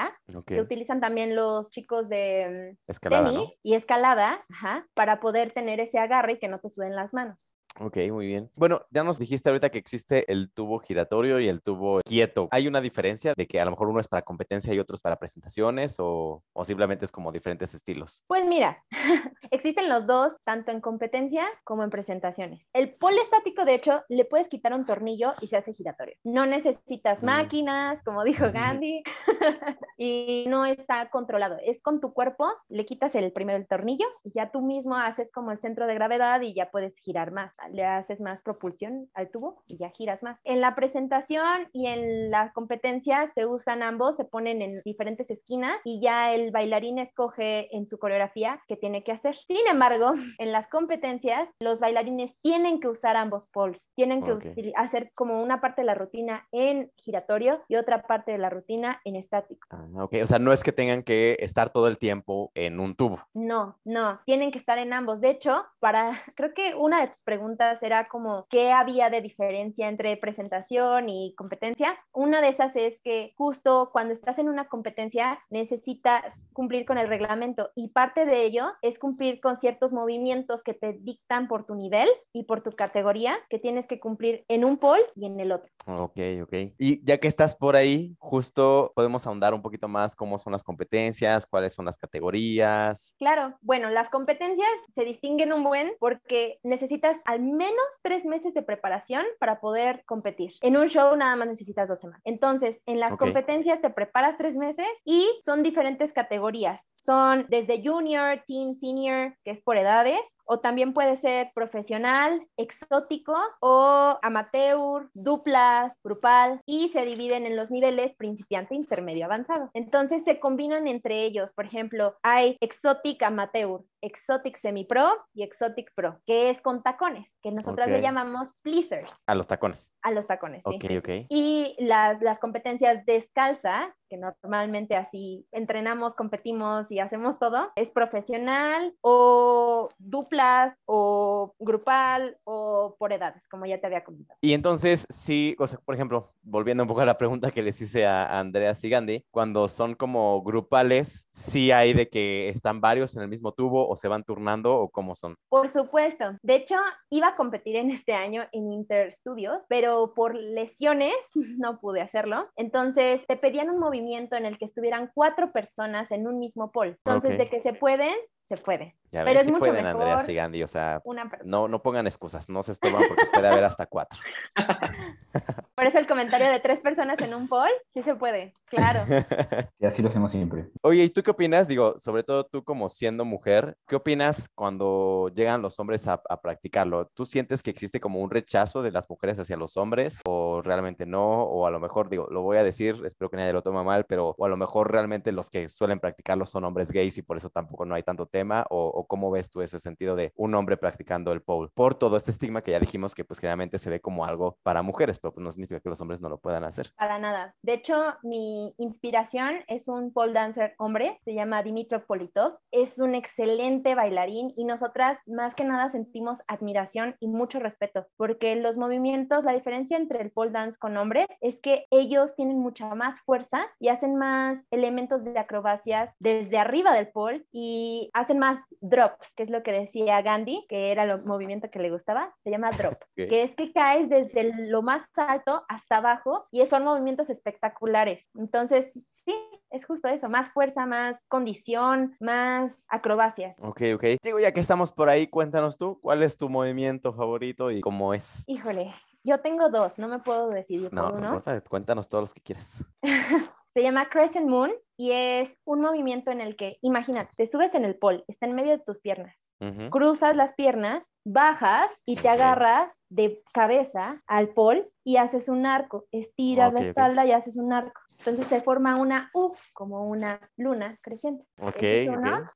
Que utilizan también los chicos de mm, escalada, tenis ¿no? y escalada, ajá, para poder tener ese agarre y que no te suden las manos. Ok, muy bien. Bueno, ya nos dijiste ahorita que existe el tubo giratorio y el tubo quieto. ¿Hay una diferencia de que a lo mejor uno es para competencia y otro es para presentaciones o, o simplemente es como diferentes estilos? Pues mira, existen los dos, tanto en competencia como en presentaciones. El pole estático, de hecho, le puedes quitar un tornillo y se hace giratorio. No necesitas Mm. máquinas, como dijo Gandhi, y no está controlado. Es con tu cuerpo, le quitas el primero el tornillo y ya tú mismo haces como el centro de gravedad y ya puedes girar más. Le haces más propulsión al tubo y ya giras más. En la presentación y en la competencia se usan ambos, se ponen en diferentes esquinas y ya el bailarín escoge en su coreografía qué tiene que hacer. Sin embargo, en las competencias, los bailarines tienen que usar ambos poles, tienen que Ok. utili- hacer como una parte de la rutina en giratorio y otra parte de la rutina en estático. Ah, ok, o sea, no es que tengan que estar todo el tiempo en un tubo. No, no, tienen que estar en ambos. De hecho, para, creo que una de tus preguntas preguntas era como qué había de diferencia entre presentación y competencia. Una de esas es que justo cuando estás en una competencia necesitas cumplir con el reglamento y parte de ello es cumplir con ciertos movimientos que te dictan por tu nivel y por tu categoría que tienes que cumplir en un pole y en el otro. Ok, ok. Y ya que estás por ahí, justo podemos ahondar un poquito más cómo son las competencias, cuáles son las categorías. Claro, bueno, las competencias se distinguen un buen porque necesitas al menos tres meses de preparación para poder competir. En un show nada más necesitas dos semanas. Entonces, en las competencias te preparas tres meses y son diferentes categorías. Son desde junior, teen, senior, que es por edades, o también puede ser profesional, exótico o amateur, duplas, grupal, y se dividen en los niveles principiante, intermedio, avanzado. Entonces se combinan entre ellos. Por ejemplo, hay exotic amateur, exotic semi-pro y exotic pro, que es con tacones, que nosotras le llamamos pleasers A los tacones. a los tacones. sí, Ok, sí, sí. ok. Y las, las competencias descalza, que normalmente así entrenamos, competimos y hacemos todo, es profesional o duplas o grupal o por edades, como ya te había comentado. Y entonces, sí, o sea, por ejemplo, volviendo un poco a la pregunta que les hice a a Andrea Sigandi, cuando son como grupales, sí hay de que están varios en el mismo tubo o se van turnando o cómo son. Por supuesto. De hecho, iba a competir en este año en Interstudios, pero por lesiones no pude hacerlo. Entonces, te pedían un movimiento en el que estuvieran cuatro personas en un mismo pole. Entonces, de que se pueden, se puede. Ya Pero ves, es sí mucho pueden, Andrea mejor Sigandi, o sea, no, no pongan excusas, no se estorban porque puede haber hasta cuatro. Por eso el comentario de tres personas en un poll, sí se puede, claro. Y así lo hacemos siempre. Oye, ¿y tú qué opinas? Digo, sobre todo tú como siendo mujer, ¿qué opinas cuando llegan los hombres a, a practicarlo? ¿Tú sientes que existe como un rechazo de las mujeres hacia los hombres o realmente no? O a lo mejor, digo, lo voy a decir, espero que nadie lo tome mal, pero o a lo mejor realmente los que suelen practicarlo son hombres gays y por eso tampoco no hay tanto tema o, o cómo ves tú ese sentido de un hombre practicando el pole? Por todo este estigma que ya dijimos que pues generalmente se ve como algo para mujeres, pero pues no significa que los hombres no lo puedan hacer. Para nada. De hecho, mi inspiración es un pole dancer hombre, se llama Dimitrov Politov. Es un excelente bailarín y nosotras más que nada sentimos admiración y mucho respeto, porque los movimientos, la diferencia entre el pole dance con hombres es que ellos tienen mucha más fuerza y hacen más elementos de acrobacias desde arriba del pole y hacen más drops, que es lo que decía Gandhi, que era el movimiento que le gustaba, se llama drop que es que caes desde lo más alto hasta abajo y son movimientos espectaculares. Entonces, sí, es justo eso, más fuerza, más condición, más acrobacias. Ok, ok. Digo, ya que estamos por ahí, cuéntanos tú, ¿cuál es tu movimiento favorito y cómo es? Híjole, yo tengo dos, no me puedo decidir No, por no importa, cuéntanos todos los que quieras. Se llama Crescent Moon y es un movimiento en el que, imagínate, te subes en el pole, está en medio de tus piernas, Cruzas las piernas, bajas y te agarras de cabeza al pole y haces un arco, estiras la espalda y haces un arco. Entonces se forma una U, como una luna creciente. Ok.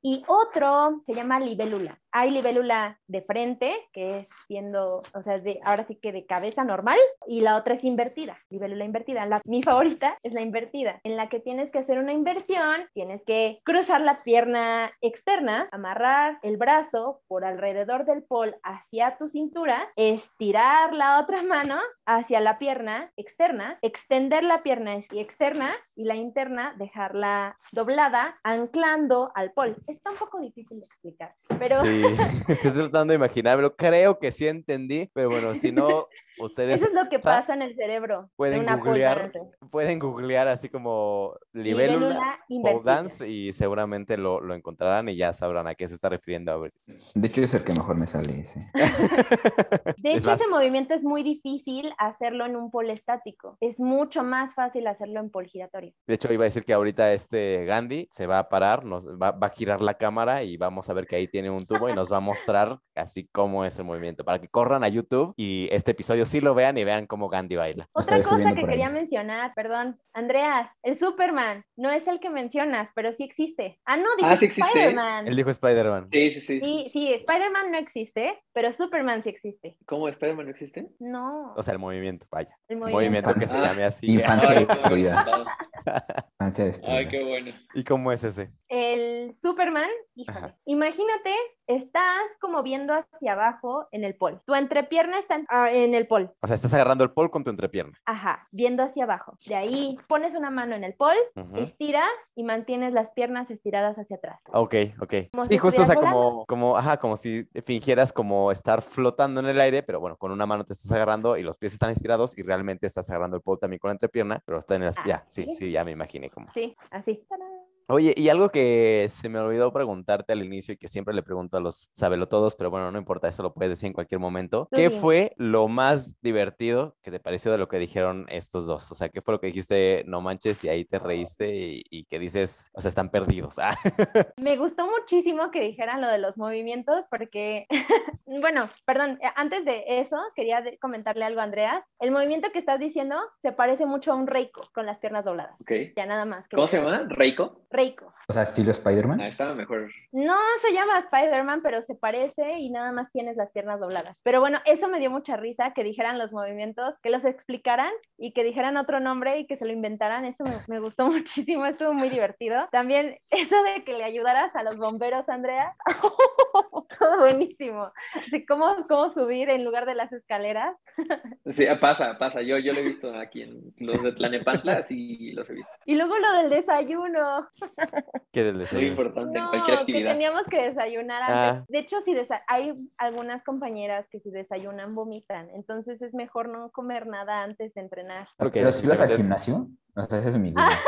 Y otro se llama libélula. Hay libélula de frente, que es viendo, o sea, de, ahora sí que de cabeza normal, y la otra es invertida, libélula invertida. La, mi favorita es la invertida, en la que tienes que hacer una inversión, tienes que cruzar la pierna externa, amarrar el brazo por alrededor del pol hacia tu cintura, estirar la otra mano hacia la pierna externa, extender la pierna ex- externa y la interna dejarla doblada, anclando al pol. Está un poco difícil de explicar, pero Sí, estoy tratando de imaginármelo. Creo que sí entendí, pero bueno, si no, ustedes eso es lo que sa- pasa en el cerebro de pueden una googlear, pueden googlear así como Libélula libélula pole dance y seguramente lo, lo encontrarán y ya sabrán a qué se está refiriendo. A ver. De hecho, es el que mejor me sale ese. De hecho, más, ese movimiento es muy difícil hacerlo en un pole estático. Es mucho más fácil hacerlo en pole giratorio. de hecho, iba a decir que ahorita este Gandhi se va a parar, nos va, va a girar la cámara y vamos a ver que ahí tiene un tubo y nos va a mostrar así cómo es el movimiento, para que corran a YouTube y este episodio sí lo vean y vean cómo Gandhi baila. Otra cosa que quería mencionar, perdón, Andreas, el Superman no es el que mencionas, pero sí existe. Ah, no, dije Ah, sí. Spider-Man. Él dijo Spider-Man. Sí, sí, sí. Sí, sí, Spider-Man no existe, pero Superman sí existe. ¿Cómo Spider-Man no existe? No, O sea, el movimiento, vaya. el Movimiento, movimiento. que se Ah. llame así. Infancia Ay, destruida. Infancia Ay, destruida. qué bueno. ¿Y cómo es ese? Superman, híjole, Ajá. imagínate estás como viendo hacia abajo en el pol. Tu entrepierna está en, ah, en el pol. O sea, estás agarrando el pol con tu entrepierna. Ajá, viendo hacia abajo. De ahí pones una mano en el pol, estiras y mantienes las piernas estiradas hacia atrás. Ok, ok. Como Sí, si justo, o sea, como, como, ajá, como si fingieras como estar flotando en el aire, pero bueno, con una mano te estás agarrando y los pies están estirados y realmente estás agarrando el pol también con la entrepierna, pero está en las... Ah, Ya, sí, ¿sí? sí, ya me imaginé como... Sí, así. ¡Tarán! Oye, y algo que se me olvidó preguntarte al inicio y que siempre le pregunto a los sabelotodos, pero bueno, no importa, eso lo puedes decir en cualquier momento. ¿Qué fue lo más divertido que te pareció de lo que dijeron estos dos? O sea, ¿qué fue lo que dijiste, no manches, y ahí te reíste y, y que dices, o sea, están perdidos? Ah, Me gustó muchísimo que dijeran lo de los movimientos porque, bueno, perdón, eh, antes de eso quería comentarle algo a Andreas. El movimiento que estás diciendo se parece mucho a un reiko con las piernas dobladas. Ok. Ya nada más. ¿Cómo se llama? ¿Reiko? Reiko. O sea, estilo Spider-Man. Ah, estaba mejor. No se llama Spider-Man, pero se parece y nada más tienes las piernas dobladas. Pero bueno, eso me dio mucha risa, que dijeran los movimientos, que los explicaran y que dijeran otro nombre y que se lo inventaran. Eso me, me gustó muchísimo, estuvo muy divertido. También eso de que le ayudaras a los bomberos, Andrea. Todo buenísimo. Así como cómo subir en lugar de las escaleras. Sí, pasa, pasa. Yo, yo lo he visto aquí en los de Tlanepantla, así los he visto. Y luego lo del desayuno. ¿Qué del Muy desayuno? importante en No, que teníamos que desayunar antes. Ah. De hecho, si desa- hay algunas compañeras que si desayunan vomitan, entonces es mejor no comer nada antes de entrenar. Porque Pero si vas al gimnasio, o sea, esa es mi duda.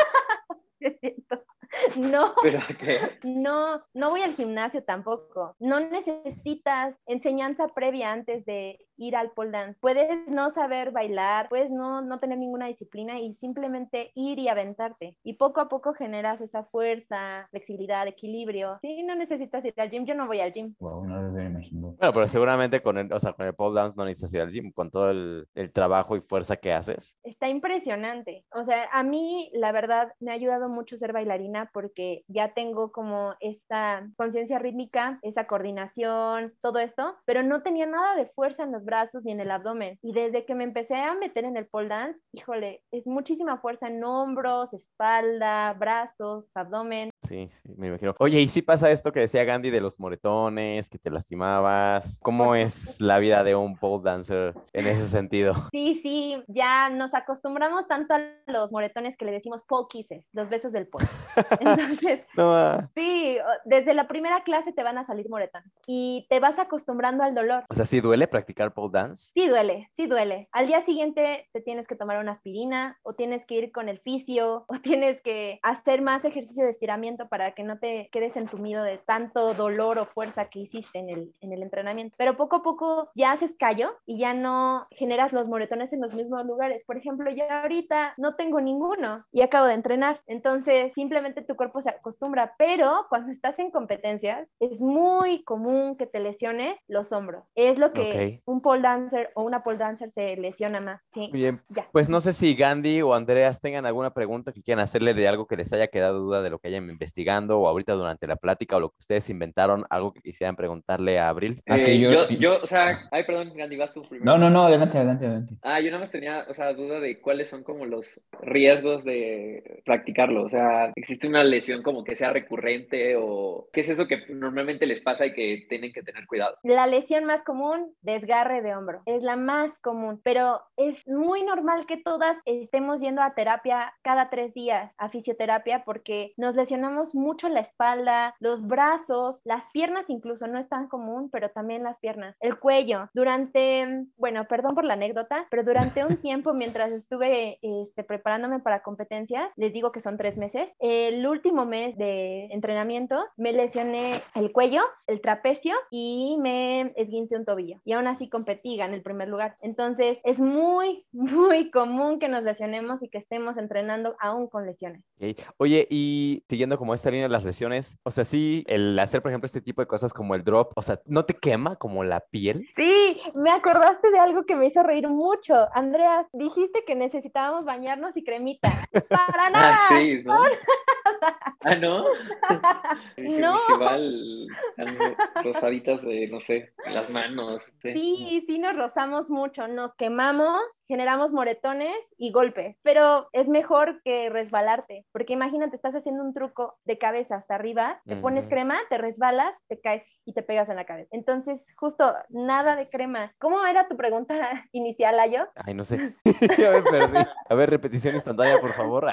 Sí, es cierto. No, Pero ¿qué? no, no voy al gimnasio tampoco. No necesitas enseñanza previa antes de ir al pole dance. Puedes no saber bailar, puedes no, no tener ninguna disciplina y simplemente ir y aventarte. Y poco a poco generas esa fuerza, flexibilidad, equilibrio. Sí, no necesitas ir al gym. Yo no voy al gym. Wow, no lo imaginado. Bueno, pero seguramente con el, o sea, con el pole dance no necesitas ir al gym, con todo el, el trabajo y fuerza que haces. Está impresionante. O sea, a mí, la verdad, me ha ayudado mucho ser bailarina porque ya tengo como esta conciencia rítmica, esa coordinación, todo esto, pero no tenía nada de fuerza en los brazos ni en el abdomen. Y desde que me empecé a meter en el pole dance, híjole, es muchísima fuerza en hombros, espalda, brazos, abdomen. Sí, sí, me imagino. Oye, ¿y si pasa esto que decía Gandhi de los moretones, que te lastimabas? ¿Cómo es la vida de un pole dancer en ese sentido? Sí, sí, ya nos acostumbramos tanto a los moretones que le decimos pole kisses, los besos del pole. Entonces, No. Sí, desde la primera clase te van a salir moretones y te vas acostumbrando al dolor. o sea, ¿sí duele practicar pole dance? Sí duele, sí duele. Al día siguiente te tienes que tomar una aspirina o tienes que ir con el fisio o tienes que hacer más ejercicio de estiramiento para que no te quedes entumido de tanto dolor o fuerza que hiciste en el, en el entrenamiento. Pero poco a poco ya haces callo y ya no generas los moretones en los mismos lugares. Por ejemplo, ya ahorita no tengo ninguno y acabo de entrenar. Entonces, simplemente tu cuerpo se acostumbra. Pero cuando estás en competencias, es muy común que te lesiones los hombros. Es lo que un pole dancer o una pole dancer se lesiona más. Sí, bien. ya. Pues no sé si Gandhi o Andreas tengan alguna pregunta que quieran hacerle de algo que les haya quedado duda de lo que hayan investigando o ahorita durante la plática o lo que ustedes inventaron, algo que quisieran preguntarle a Abril. Ah, que Eh, yo- yo, yo, o sea, ay, perdón, Gandhi, vas tú primero. No, no, no, adelante, adelante, adelante. Ah, yo nada más tenía, o sea, duda de cuáles son como los riesgos de practicarlo. O sea, ¿existe una lesión como que sea recurrente o qué es eso que normalmente les pasa y que tienen que tener cuidado? La lesión más común, desgarre de hombro. Es la más común, pero es muy normal que todas estemos yendo a terapia cada tres días, a fisioterapia, porque nos lesionamos mucho la espalda, los brazos, las piernas incluso, no es tan común, pero también las piernas, el cuello. Durante, bueno, perdón por la anécdota, pero durante un tiempo mientras estuve este, preparándome para competencias, les digo que son tres meses, el último mes de entrenamiento me lesioné el cuello, el trapecio y me esguince un tobillo. Y aún así competí, gané el primer lugar. Entonces es muy, muy común que nos lesionemos y que estemos entrenando aún con lesiones. Ok. Oye, y siguiendo como esta línea de las lesiones, o sea, sí, el hacer, por ejemplo, este tipo de cosas como el drop, o sea, ¿no te quema como la piel? Sí, me acordaste de algo que me hizo reír mucho. Andreas, dijiste que necesitábamos bañarnos y cremita. Para nada. Ah, sí, ¿no? Ah, ¿no? No. Igual, rosaditas de, no sé, las manos. sí. Sí, sí nos rozamos mucho, nos quemamos, generamos moretones y golpes, pero es mejor que resbalarte, porque imagínate, estás haciendo un truco de cabeza hasta arriba, te pones crema, te resbalas, te caes y te pegas en la cabeza. Entonces, justo nada de crema. ¿Cómo era tu pregunta inicial, Ayo? Ay, no sé. ya me perdí. A ver, repetición instantánea, por favor.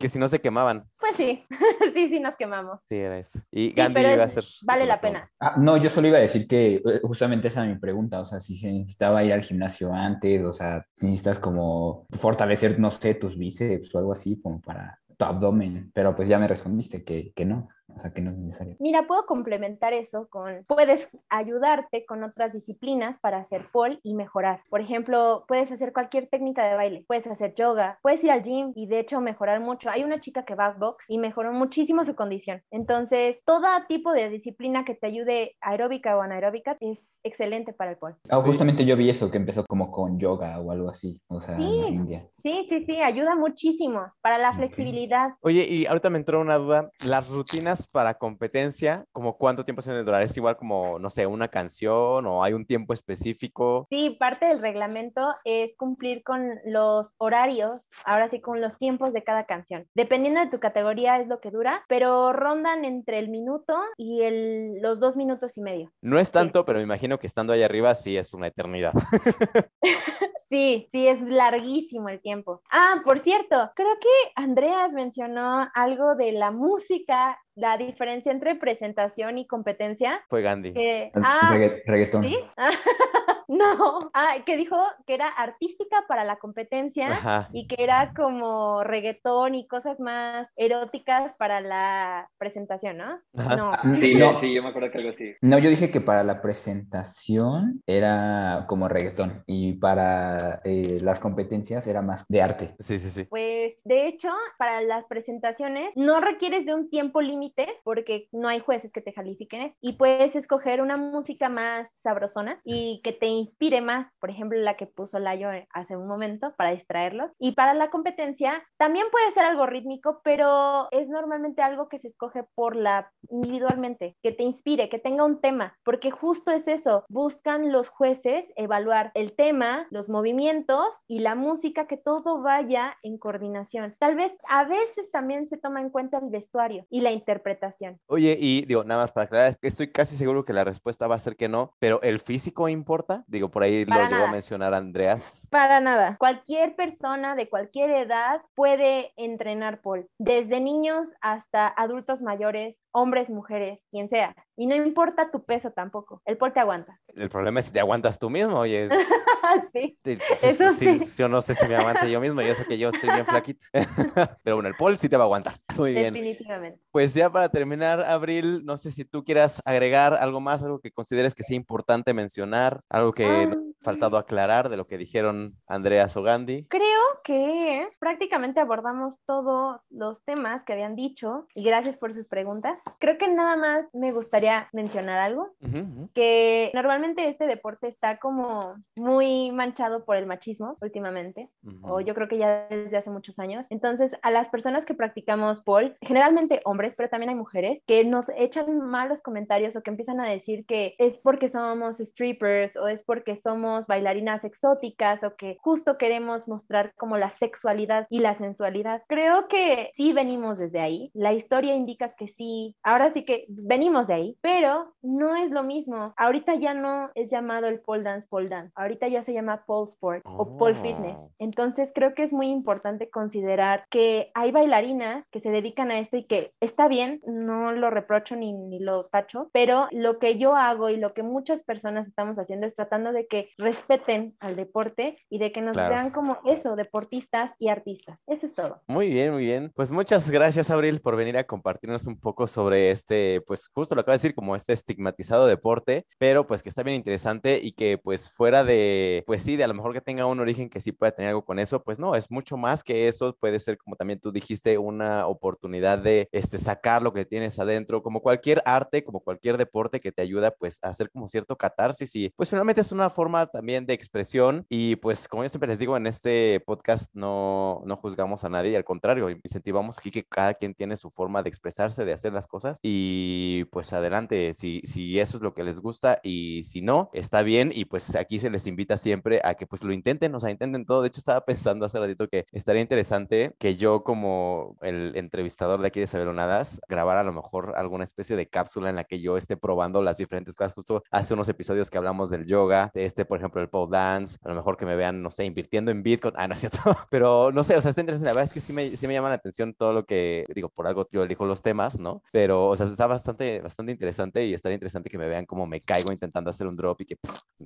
Que si no se quemaban. Pues sí, sí, sí nos quemamos. Sí, era eso. Y Sí, Gandhi pero iba a ser. vale la pena. Ah, no, yo solo iba a decir que eh, justamente esa es mi pregunta, o sea, si se necesitaba ir al gimnasio antes, o sea, si necesitas como fortalecer, no sé, tus bíceps o algo así, como para tu abdomen, pero pues ya me respondiste que, que no, o sea, que no es necesario. Mira, puedo complementar eso con, puedes ayudarte con otras disciplinas para hacer pole y mejorar. Por ejemplo, puedes hacer cualquier técnica de baile, puedes hacer yoga, puedes ir al gym y de hecho mejorar mucho. Hay una chica que va a box y mejoró muchísimo su condición. Entonces, todo tipo de disciplina que te ayude aeróbica o anaeróbica es excelente para el pole. Ah, justamente yo vi eso, que empezó como con yoga o algo así, o sea, Sí. en India. Sí, sí, sí, ayuda muchísimo para la Ok. flexibilidad. Oye, y ahorita me entró una duda. Las rutinas para competencia, ¿como cuánto tiempo se deben durar? ¿Es igual como, no sé, una canción o hay un tiempo específico? Sí, parte del reglamento es cumplir con los horarios, ahora sí con los tiempos de cada canción. Dependiendo de tu categoría es lo que dura, pero rondan entre el minuto y el- los dos minutos y medio. No es tanto, pero me imagino que estando ahí arriba sí es una eternidad. Sí, sí, es larguísimo el tiempo. Ah, por cierto, creo que Andreas mencionó algo de la música, la diferencia entre presentación y competencia. Fue Gandhi. ah, reggaetón. ¿Sí? no, ah, que dijo que era artística para la competencia Ajá. y que era como reggaetón y cosas más eróticas para la presentación, ¿no? Ajá. No. Ah, Sí, no, sí, yo me acuerdo que algo así. no, yo dije que para la presentación era como reggaetón y para eh, las competencias era más de arte. Sí, sí, sí. Pues de hecho, para las presentaciones no requieres de un tiempo límite porque no hay jueces que te califiquen y puedes escoger una música más sabrosona y que te inspire más, por ejemplo, la que puso Layo hace un momento para distraerlos. Y para la competencia también puede ser algo rítmico, pero es normalmente algo que se escoge por la individualmente, que te inspire, que tenga un tema, porque justo es eso, buscan los jueces evaluar el tema, los movimientos y la música, que todo vaya en coordinación. Tal vez a veces también se toma en cuenta el vestuario y la interpretación. Oye, y digo, nada más para aclarar, estoy casi seguro que la respuesta va a ser que no, pero ¿el físico importa? Digo, por ahí Para lo llegó a mencionar Andreas. Para nada. Cualquier persona de cualquier edad puede entrenar pole, desde niños hasta adultos mayores, hombres, mujeres, quien sea. Y no importa tu peso tampoco, el pole te aguanta. El problema es si te aguantas tú mismo, oye. sí. Eso sí, sí. Yo no sé si me aguante yo mismo, yo sé que yo estoy bien flaquito. Pero bueno, el Paul sí te va a aguantar. Muy bien. Definitivamente. Pues ya para terminar, Abril, no sé si tú quieras agregar algo más, algo que consideres que sea importante mencionar, algo que nos Ah. ha faltado aclarar de lo que dijeron Andreas o Gandhi. Creo que prácticamente abordamos todos los temas que habían dicho y gracias por sus preguntas. Creo que nada más me gustaría mencionar algo, Ujú, ujú. que normalmente este deporte está como muy manchado por el machismo últimamente, o Ujú. yo creo que ya desde hace muchos años. Entonces, a las personas que practicamos pole, generalmente hombres, pero también hay mujeres, que nos echan malos comentarios o que empiezan a decir que es porque somos strippers o es porque somos bailarinas exóticas o que justo queremos mostrar como la sexualidad y la sensualidad. Creo que sí venimos desde ahí. La historia indica que sí. Ahora sí que venimos de ahí, pero no es lo mismo. Ahorita ya no es llamado el pole dance, pole dance. Ahorita ya se llama pole sport o pole fitness. Oh. Entonces creo que es muy importante considerar que hay bailarinas que se dedican a esto y que está bien, no lo reprocho ni, ni lo tacho, pero lo que yo hago y lo que muchas personas estamos haciendo es tratando de que respeten al deporte y de que nos Claro. vean como eso, deportistas y artistas. Eso es todo. Muy bien, muy bien. Pues muchas gracias, Abril, por venir a compartirnos un poco sobre este, pues justo lo acabas decir como este estigmatizado deporte, pero pues que está bien interesante y que pues fuera de, pues sí, de a lo mejor que tenga un origen que sí pueda tener algo con eso, pues no, es mucho más que eso, puede ser como también tú dijiste, una oportunidad de este, sacar lo que tienes adentro, como cualquier arte, como cualquier deporte que te ayuda pues a hacer como cierto catarsis y pues finalmente es una forma también de expresión y pues como yo siempre les digo en este podcast no, no juzgamos a nadie, al contrario, incentivamos aquí que cada quien tiene su forma de expresarse, de hacer las cosas y pues adelante, si, si eso es lo que les gusta y si no, está bien y pues aquí se les invita siempre a que pues lo intenten, o sea, intenten todo. De hecho, estaba pensando hace ratito que estaría interesante que yo como el entrevistador de aquí de Sabelonadas grabara a lo mejor alguna especie de cápsula en la que yo esté probando las diferentes cosas. Justo hace unos episodios que hablamos del yoga, este, por ejemplo, el pole dance, a lo mejor que me vean, no sé, invirtiendo en Bitcoin. Ah, no es cierto, pero no sé, o sea, está interesante. La verdad es que sí me, sí me llama la atención todo lo que, digo, por algo yo elijo los temas, ¿no? Pero, o sea, está bastante, bastante interesante y estaría interesante que me vean cómo me caigo intentando hacer un drop y que,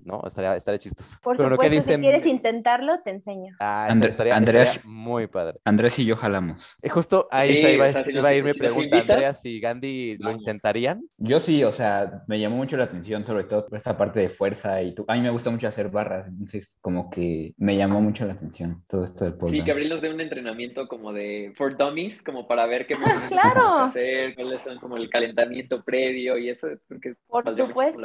¿no? Estaría, estaría chistoso. Por pero supuesto, dicen... si quieres intentarlo, te enseño. Ah, estaría, Andrés, muy padre. Andrés y yo jalamos. Y justo ahí iba, iba, a ir mi pregunta, Andreas y Gandhi, ¿lo intentarían? Yo sí, o sea, me llamó mucho la atención, sobre todo por esta parte de fuerza y tú. A mí me gusta mucho hacer barras, entonces como que me llamó mucho la atención todo esto del pole Sí, que Gabriel nos dé un entrenamiento como de for dummies, como para ver qué podemos claro. hacer, cuáles son como el calentamiento previo y eso. Porque por supuesto.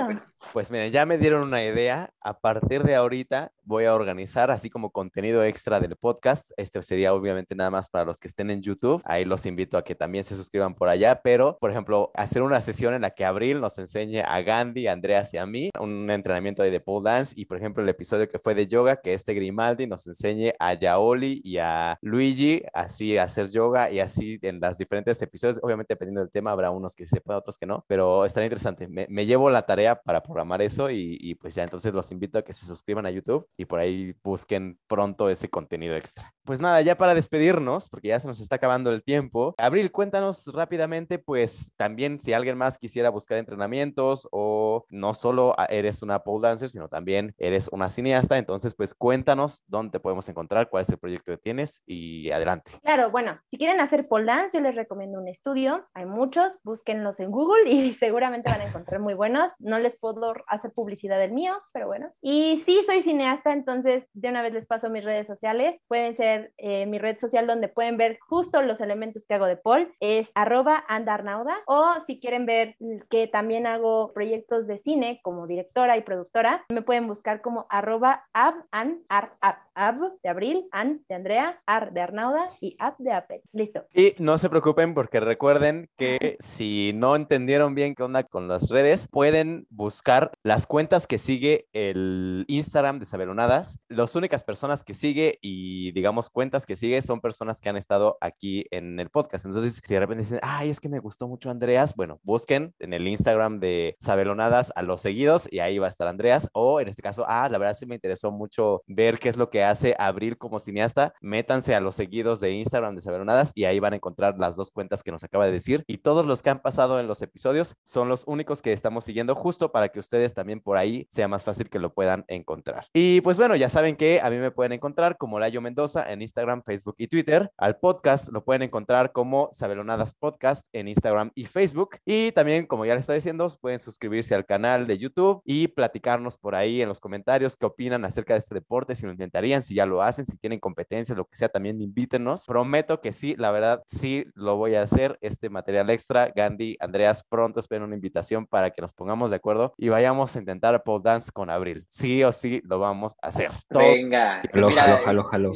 Pues miren, ya me dieron una idea. A partir de ahorita voy a organizar así como contenido extra del podcast. Este sería obviamente nada más para los que estén en YouTube. Ahí los invito a que también se suscriban por allá, pero por ejemplo, hacer una sesión en la que Abril nos enseñe a Gandhi, a Andreas y a mí un entrenamiento ahí de pole dance y por ejemplo el episodio que fue de yoga, que este Grimaldi nos enseñe a Yaoli y a Luigi así a hacer yoga y así en las diferentes episodios. Obviamente dependiendo del tema habrá unos que sepan, otros que no, pero estaría interesante. Me, me llevo la tarea para programar eso y, y pues ya entonces los invito a que se suscriban a YouTube y por ahí busquen pronto ese contenido extra. Pues nada, ya para despedirnos, porque ya se nos está acabando el tiempo, Abril, cuéntanos rápidamente, pues también si alguien más quisiera buscar entrenamientos o no solo eres una pole dancer, sino también eres una cineasta, entonces pues cuéntanos dónde te podemos encontrar, cuál es el proyecto que tienes y adelante. Claro, bueno, si quieren hacer pole dance, yo les recomiendo un estudio, hay muchos, búsquenlos en Google y seguramente van a encontrar muy buenos. No les puedo hacer publicidad del mío, pero bueno. Y sí, soy cineasta, entonces de una vez les paso mis redes sociales. Pueden ser eh, mi red social donde pueden ver justo los elementos que hago de Paul, es arroba andarnauda. O si quieren ver que también hago proyectos de cine como directora y productora, me pueden buscar como arroba ab, an, ar, ab, ab de abril, an de Andrea, ar de Arnauda y ab de Apple. Listo. Y no se preocupen porque recuerden que si no entendieron bien qué onda con las redes, pueden buscar las cuentas que sigue el Instagram de Sabelonadas. Las únicas personas que sigue y digamos cuentas que sigue son personas que han estado aquí en el podcast. Entonces, si de repente dicen, ay, es que me gustó mucho Andreas, bueno, busquen en el Instagram de Sabelonadas a los seguidos y ahí va a estar Andreas. O en este caso, ah, la verdad sí me interesó mucho ver qué es lo que hace Abril como cineasta. Métanse a los seguidos de Instagram de Sabelonadas y ahí van a encontrar las dos cuentas que nos acaba de decir. Y todos los que han pasado en los episodios son los únicos que estamos siguiendo justo para que ustedes también por ahí sea más fácil que lo puedan encontrar. Y pues bueno, ya saben que a mí me pueden encontrar como Layo Mendoza en Instagram, Facebook y Twitter. Al podcast lo pueden encontrar como Sabelonadas Podcast en Instagram y Facebook. Y también, como ya les estaba diciendo, pueden suscribirse al canal de YouTube y platicarnos por ahí en los comentarios qué opinan acerca de este deporte, si lo intentarían, si ya lo hacen, si tienen competencia, lo que sea, también invítenos. Prometo que sí, la verdad, sí lo voy a hacer. Este material extra, Gandhi, Andreas, pronto espero una invitación para que nos pongamos de acuerdo y vayamos a intentar pole dance con Abril. Sí o sí lo vamos a hacer. Venga. Mira, jalo, jalo,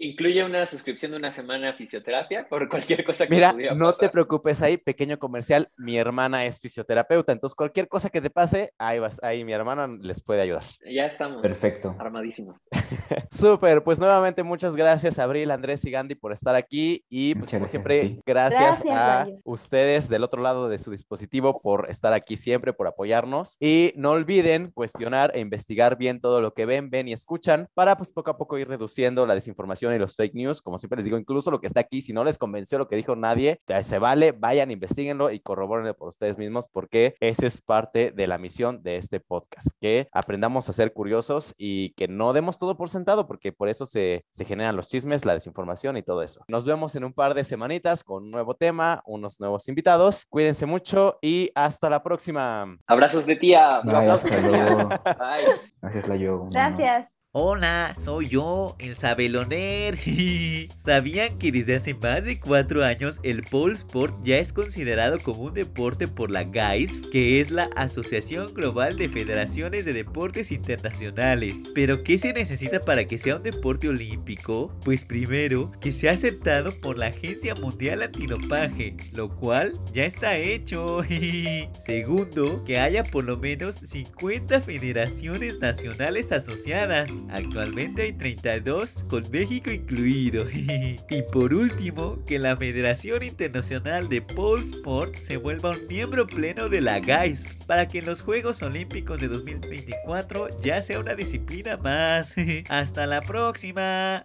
Incluye una suscripción de una semana a fisioterapia por cualquier cosa que Mira, no te preocupes ahí, pequeño comercial, mi hermana es fisioterapeuta, entonces cualquier cosa que te pase, ahí vas, ahí mi hermana les puede ayudar. Ya estamos. Perfecto. Armadísimos. Súper, pues nuevamente muchas gracias Abril, Andrés y Gandhi por estar aquí y pues como siempre, gracias, a ustedes del otro lado de su dispositivo por estar aquí siempre, por apoyarnos y no olviden cuestionar e investigar bien todo lo que ven, ven y escuchan para pues poco a poco ir reduciendo la desinformación y los fake news. Como siempre les digo, incluso lo que está aquí, si no les convenció lo que dijo nadie, se vale, vayan, investiguenlo y corroborenlo por ustedes mismos, porque esa es parte de la misión de este podcast, que aprendamos a ser curiosos y que no demos todo por sentado, porque por eso se, se generan los chismes, la desinformación y todo eso. Nos vemos en un par de semanitas con un nuevo tema, unos nuevos invitados. Cuídense mucho y hasta la próxima. Abrazos de tía. Bye, Abrazos de tía. Bye. Gracias, Layo. Gracias. Hola, soy yo, el Sabeloner. ¿Sabían que desde hace más de cuatro años el pole sport ya es considerado como un deporte por la GAIS, que es la Asociación Global de Federaciones de Deportes Internacionales? ¿Pero qué se necesita para que sea un deporte olímpico? Pues primero, que sea aceptado por la Agencia Mundial Antidopaje, lo cual ya está hecho. Segundo, que haya por lo menos 50 federaciones nacionales asociadas. Actualmente hay 32 con México incluido. y por último, que la Federación Internacional de Pole Sport se vuelva un miembro pleno de la GAIS para que en los Juegos Olímpicos de 2024 ya sea una disciplina más. Hasta la próxima.